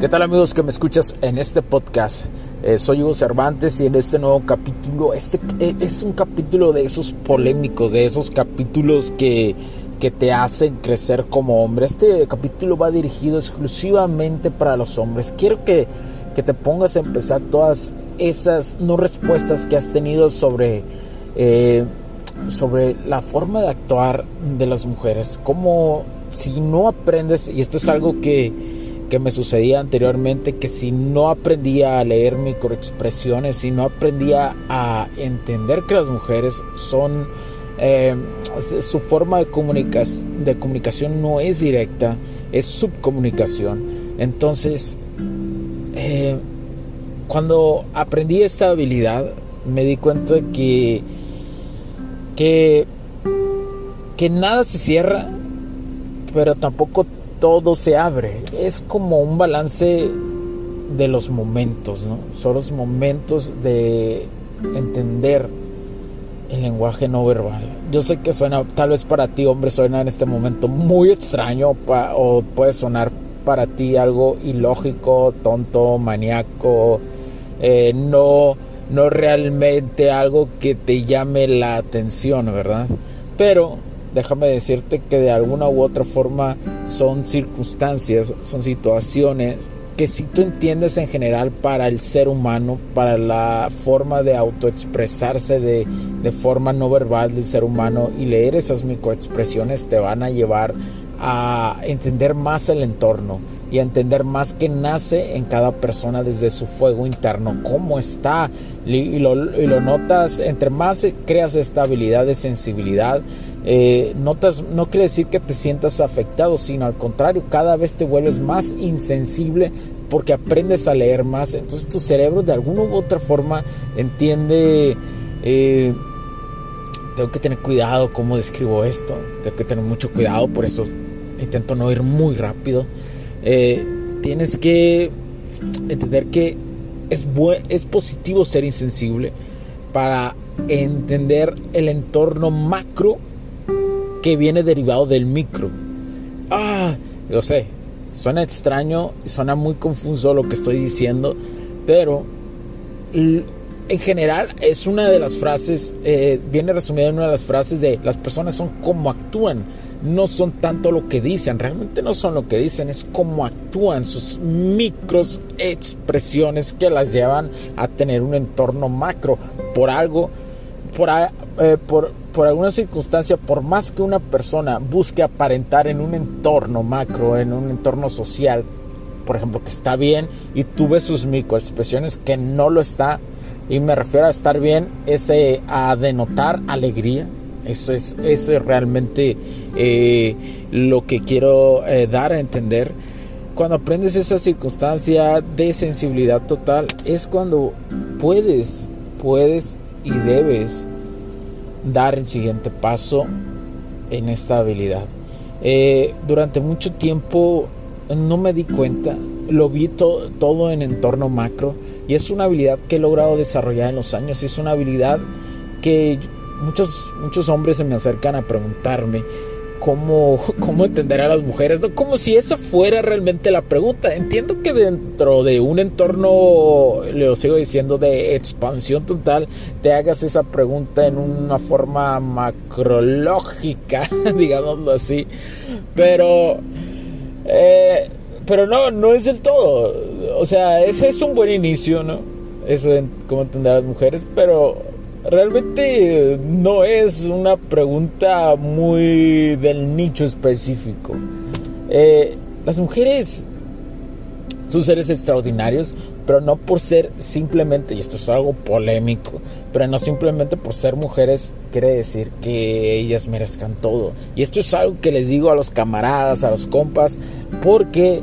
¿Qué tal amigos que me escuchas en este podcast? Eh, soy Hugo Cervantes y en este nuevo capítulo, este eh, es un capítulo de esos polémicos, de esos capítulos que, que te hacen crecer como hombre. Este capítulo va dirigido exclusivamente para los hombres. Quiero que, que te pongas a empezar todas esas no respuestas que has tenido sobre, eh, sobre la forma de actuar de las mujeres. Como si no aprendes, y esto es algo que que me sucedía anteriormente, que si no aprendía a leer microexpresiones, si no aprendía a entender que las mujeres son, eh, su forma de, de comunicación no es directa, es subcomunicación. Entonces, eh, cuando aprendí esta habilidad, me di cuenta que, que, que nada se cierra, pero tampoco todo se abre. Es como un balance de los momentos, ¿no? Son los momentos de entender el lenguaje no verbal. Yo sé que suena, tal vez para ti, hombre, suena en este momento muy extraño o puede sonar para ti algo ilógico, tonto, maníaco, eh, no, no realmente algo que te llame la atención, ¿verdad? Pero déjame decirte que de alguna u otra forma son circunstancias, son situaciones que si tú entiendes en general para el ser humano, para la forma de autoexpresarse de, de forma no verbal del ser humano y leer esas microexpresiones te van a llevar a entender más el entorno y a entender más que nace en cada persona desde su fuego interno, cómo está y lo, y lo notas, entre más creas esta habilidad de sensibilidad, eh, notas, no quiere decir que te sientas afectado, sino al contrario, cada vez te vuelves más insensible porque aprendes a leer más. Entonces tu cerebro de alguna u otra forma entiende, eh, tengo que tener cuidado cómo describo esto, tengo que tener mucho cuidado, por eso intento no ir muy rápido. Eh, tienes que entender que es, es positivo ser insensible para entender el entorno macro que viene derivado del micro. Ah, yo sé, suena extraño, suena muy confuso lo que estoy diciendo, pero en general es una de las frases, eh, viene resumida en una de las frases de las personas son como actúan, no son tanto lo que dicen, realmente no son lo que dicen, es como actúan, sus micros expresiones que las llevan a tener un entorno macro. Por algo, por, eh, por por alguna circunstancia, por más que una persona busque aparentar en un entorno macro, en un entorno social, por ejemplo, que está bien y tú ves sus microexpresiones que no lo está, y me refiero a estar bien, ese a denotar alegría, eso es, eso es realmente eh, lo que quiero eh, dar a entender. Cuando aprendes esa circunstancia de sensibilidad total, es cuando puedes, puedes y debes dar el siguiente paso en esta habilidad. Eh, durante mucho tiempo no me di cuenta, lo vi todo en entorno macro y es una habilidad que he logrado desarrollar en los años, es una habilidad que muchos, muchos hombres se me acercan a preguntarme cómo, cómo entender a las mujeres, ¿no? como si esa fuera realmente la pregunta. Entiendo que dentro de un entorno, le lo sigo diciendo, de expansión total, te hagas esa pregunta en una forma macrológica, digámoslo así, pero... Eh, pero no, no es del todo. O sea, ese es un buen inicio, ¿no? Eso de cómo entender a las mujeres, pero realmente no es una pregunta muy del nicho específico. Eh, las mujeres Son seres extraordinarios, pero no por ser simplemente, y esto es algo polémico, pero no simplemente por ser mujeres quiere decir que ellas merezcan todo. Y esto es algo que les digo a los camaradas, a los compas, porque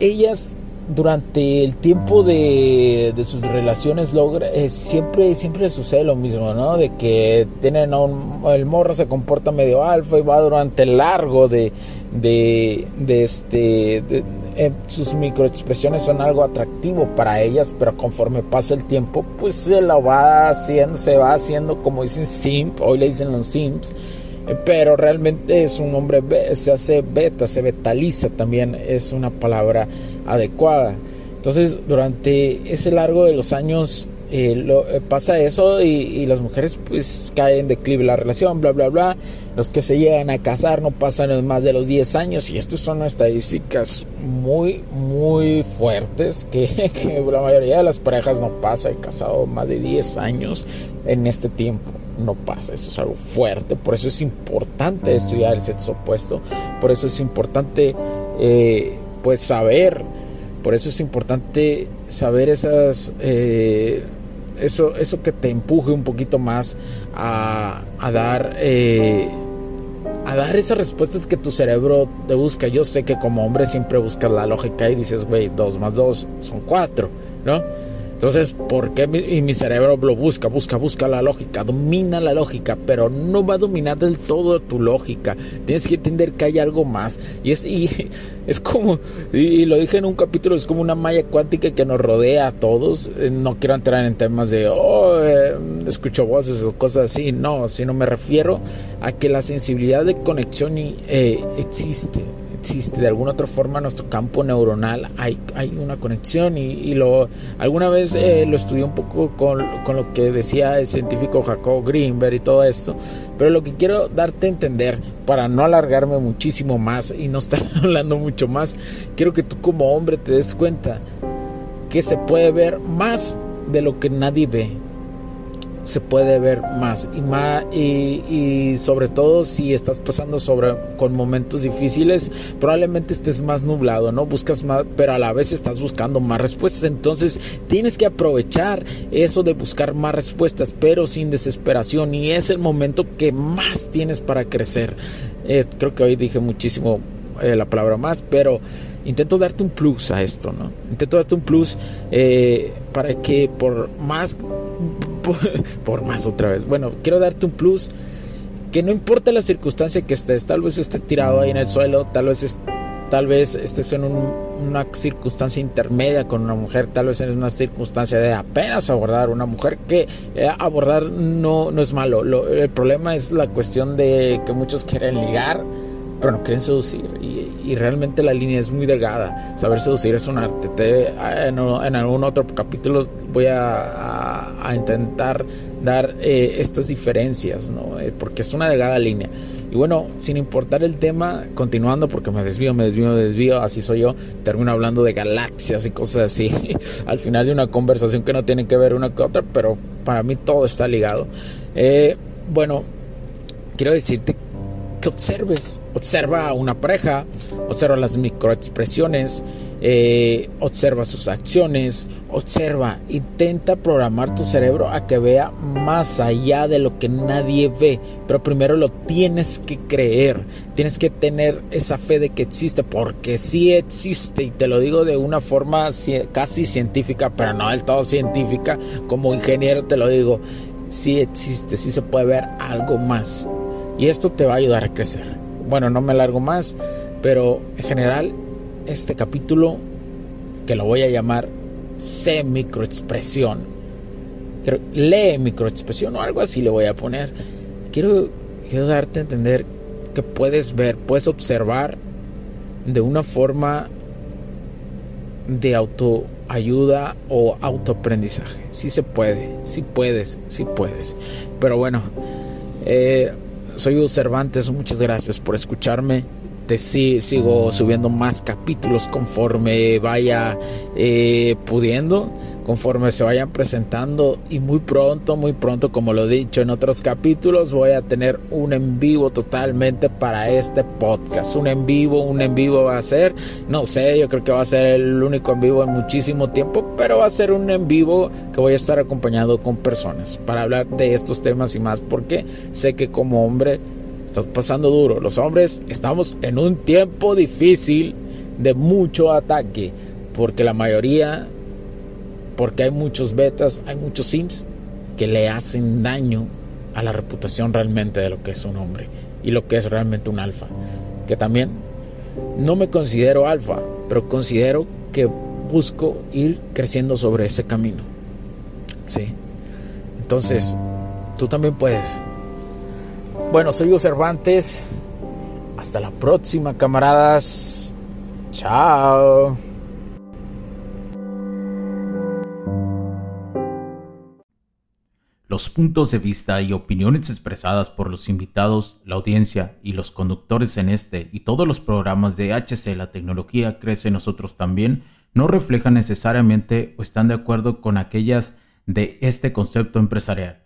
Ellas durante el tiempo de, sus relaciones logra, eh, siempre, siempre sucede lo mismo, ¿no? De que tienen un, el morro se comporta medio alfa y va durante el largo de, de, este, eh, sus microexpresiones son algo atractivo para ellas, pero conforme pasa el tiempo, pues se lo va haciendo, se va haciendo como dicen simp, hoy le dicen los simps, pero realmente es un hombre, se hace beta, se betaliza también, es una palabra adecuada. Entonces, durante ese largo de los años eh, eh, pasa eso y, las mujeres pues caen de declive la relación, bla, bla, bla. Los que se llegan a casar no pasan más de los 10 años y estas son estadísticas muy, muy fuertes que, que la mayoría de las parejas no pasa. He casado más de 10 años en este tiempo no pasa, eso es algo fuerte, por eso es importante estudiar el sexo opuesto, por eso es importante eh, pues saber, por eso es importante saber esas, eh, eso, eso que te empuje un poquito más a, dar... Eh, a dar esas respuestas que tu cerebro te busca. Yo sé que como hombre siempre buscas la lógica y dices, güey, dos más dos son cuatro, ¿no? Entonces, ¿por qué y mi cerebro lo busca, busca, busca la lógica, domina la lógica, pero no va a dominar del todo tu lógica. Tienes que entender que hay algo más. Y es, y, es como, y lo dije en un capítulo, es como una malla cuántica que nos rodea a todos. Eh, no quiero entrar en temas de, oh, eh, escucho voces o cosas así. No, sino me refiero a que la sensibilidad de conexión eh, existe existe de alguna otra forma nuestro campo neuronal hay, hay una conexión y, lo alguna vez eh, lo estudié un poco con, con, lo que decía el científico Jacob Greenberg y todo esto pero lo que quiero darte a entender para no alargarme muchísimo más y no estar hablando mucho más quiero que tú como hombre te des cuenta que se puede ver más de lo que nadie ve se puede ver más. Y más y, sobre todo si estás pasando sobre con momentos difíciles probablemente estés más nublado no buscas más pero a la vez estás buscando más respuestas. Entonces tienes que aprovechar eso de buscar más respuestas pero sin desesperación. Y es el momento que más tienes para crecer. Eh, creo que hoy dije muchísimo eh, la palabra más pero intento darte un plus a esto, ¿no? Intento darte un plus eh, para que por más, por, más otra vez, bueno, quiero darte un plus que no importa la circunstancia que estés, tal vez estés tirado ahí en el suelo, tal vez tal vez estés en una circunstancia intermedia con una mujer, tal vez en una circunstancia de apenas abordar una mujer, que eh, abordar no, no es malo. el problema es la cuestión de que muchos quieren ligar pero no quieren seducir. Y, realmente la línea es muy delgada. Saber seducir es un arte. Te, en, algún otro capítulo voy a, intentar dar eh, estas diferencias, ¿no? Eh, porque es una delgada línea. Y bueno, sin importar el tema, continuando, porque me desvío, me desvío, me desvío, así soy yo, termino hablando de galaxias y cosas así, al final de una conversación que no tiene que ver una con otra, pero para mí todo está ligado. Eh, bueno, quiero decirte observes. Observa a una pareja, observa las microexpresiones, eh, observa sus acciones, observa, intenta programar tu cerebro a que vea más allá de lo que nadie ve, pero primero lo tienes que creer, tienes que tener esa fe de que existe, porque sí existe, y te lo digo de una forma casi científica, pero no del todo científica, como ingeniero te lo digo, sí existe, sí se puede ver algo más, y esto te va a ayudar a crecer. Bueno, no me largo más, pero en general este capítulo que lo voy a llamar C microexpresión. Lee microexpresión o algo así le voy a poner. Quiero, quiero darte a entender que puedes ver, puedes observar de una forma de autoayuda o autoaprendizaje. Sí se puede, sí puedes, sí puedes. Pero bueno, eh, soy Hugo Cervantes, muchas gracias por escucharme te sigo subiendo más capítulos conforme vaya eh, pudiendo, conforme se vayan presentando y muy pronto, muy pronto, como lo he dicho en otros capítulos, voy a tener un en vivo totalmente para este podcast. Un en vivo, un en vivo va a ser, no sé, yo creo que va a ser el único en vivo en muchísimo tiempo, pero va a ser un en vivo que voy a estar acompañado con personas para hablar de estos temas y más, porque sé que como hombre estás pasando duro. Los hombres estamos en un tiempo difícil de mucho ataque, porque la mayoría, porque hay muchos betas, hay muchos sims que le hacen daño a la reputación realmente de lo que es un hombre y lo que es realmente un alfa. Que también no me considero alfa, pero considero que busco ir creciendo sobre ese camino. Sí. Entonces, tú también puedes. Bueno, soy Hugo Cervantes. Hasta la próxima, camaradas. Chao. Los puntos de vista y opiniones expresadas por los invitados, la audiencia y los conductores en este y todos los programas de HC La Tecnología Crece Nosotros también no reflejan necesariamente o están de acuerdo con aquellas de este concepto empresarial